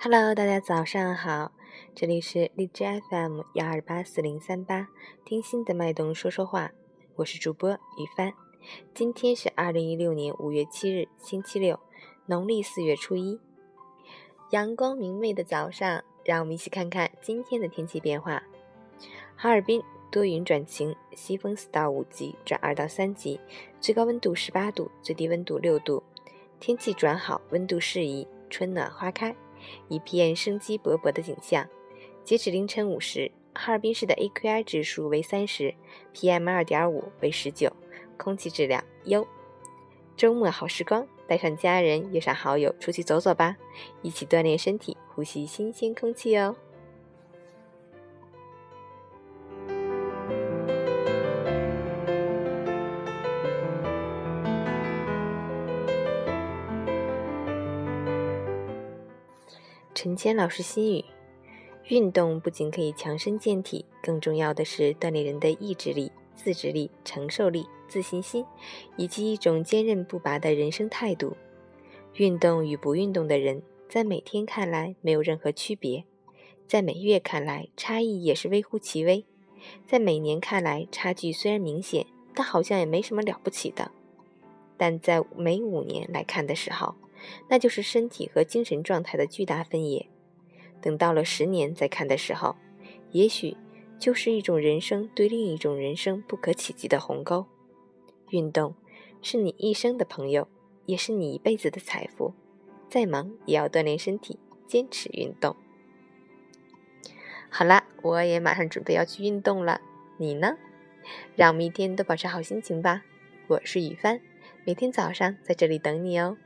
Hello，大家早上好，这里是荔枝 FM 幺二八四零三八，听心的脉动说说话，我是主播雨帆。今天是二零一六年五月七日，星期六，农历四月初一，阳光明媚的早上，让我们一起看看今天的天气变化。哈尔滨多云转晴，西风四到五级转二到三级，最高温度十八度，最低温度六度，天气转好，温度适宜，春暖花开。一片生机勃勃的景象。截止凌晨五时，哈尔滨市的 AQI 指数为三十，PM 二点五为十九，空气质量优。周末好时光，带上家人，约上好友出去走走吧，一起锻炼身体，呼吸新鲜空气哦。陈谦老师心语：运动不仅可以强身健体，更重要的是锻炼人的意志力、自制力、承受力、自信心，以及一种坚韧不拔的人生态度。运动与不运动的人，在每天看来没有任何区别，在每月看来差异也是微乎其微，在每年看来差距虽然明显，但好像也没什么了不起的。但在每五年来看的时候，那就是身体和精神状态的巨大分野。等到了十年再看的时候，也许就是一种人生对另一种人生不可企及的鸿沟。运动是你一生的朋友，也是你一辈子的财富。再忙也要锻炼身体，坚持运动。好了，我也马上准备要去运动了，你呢？让我们一天都保持好心情吧。我是雨帆，每天早上在这里等你哦。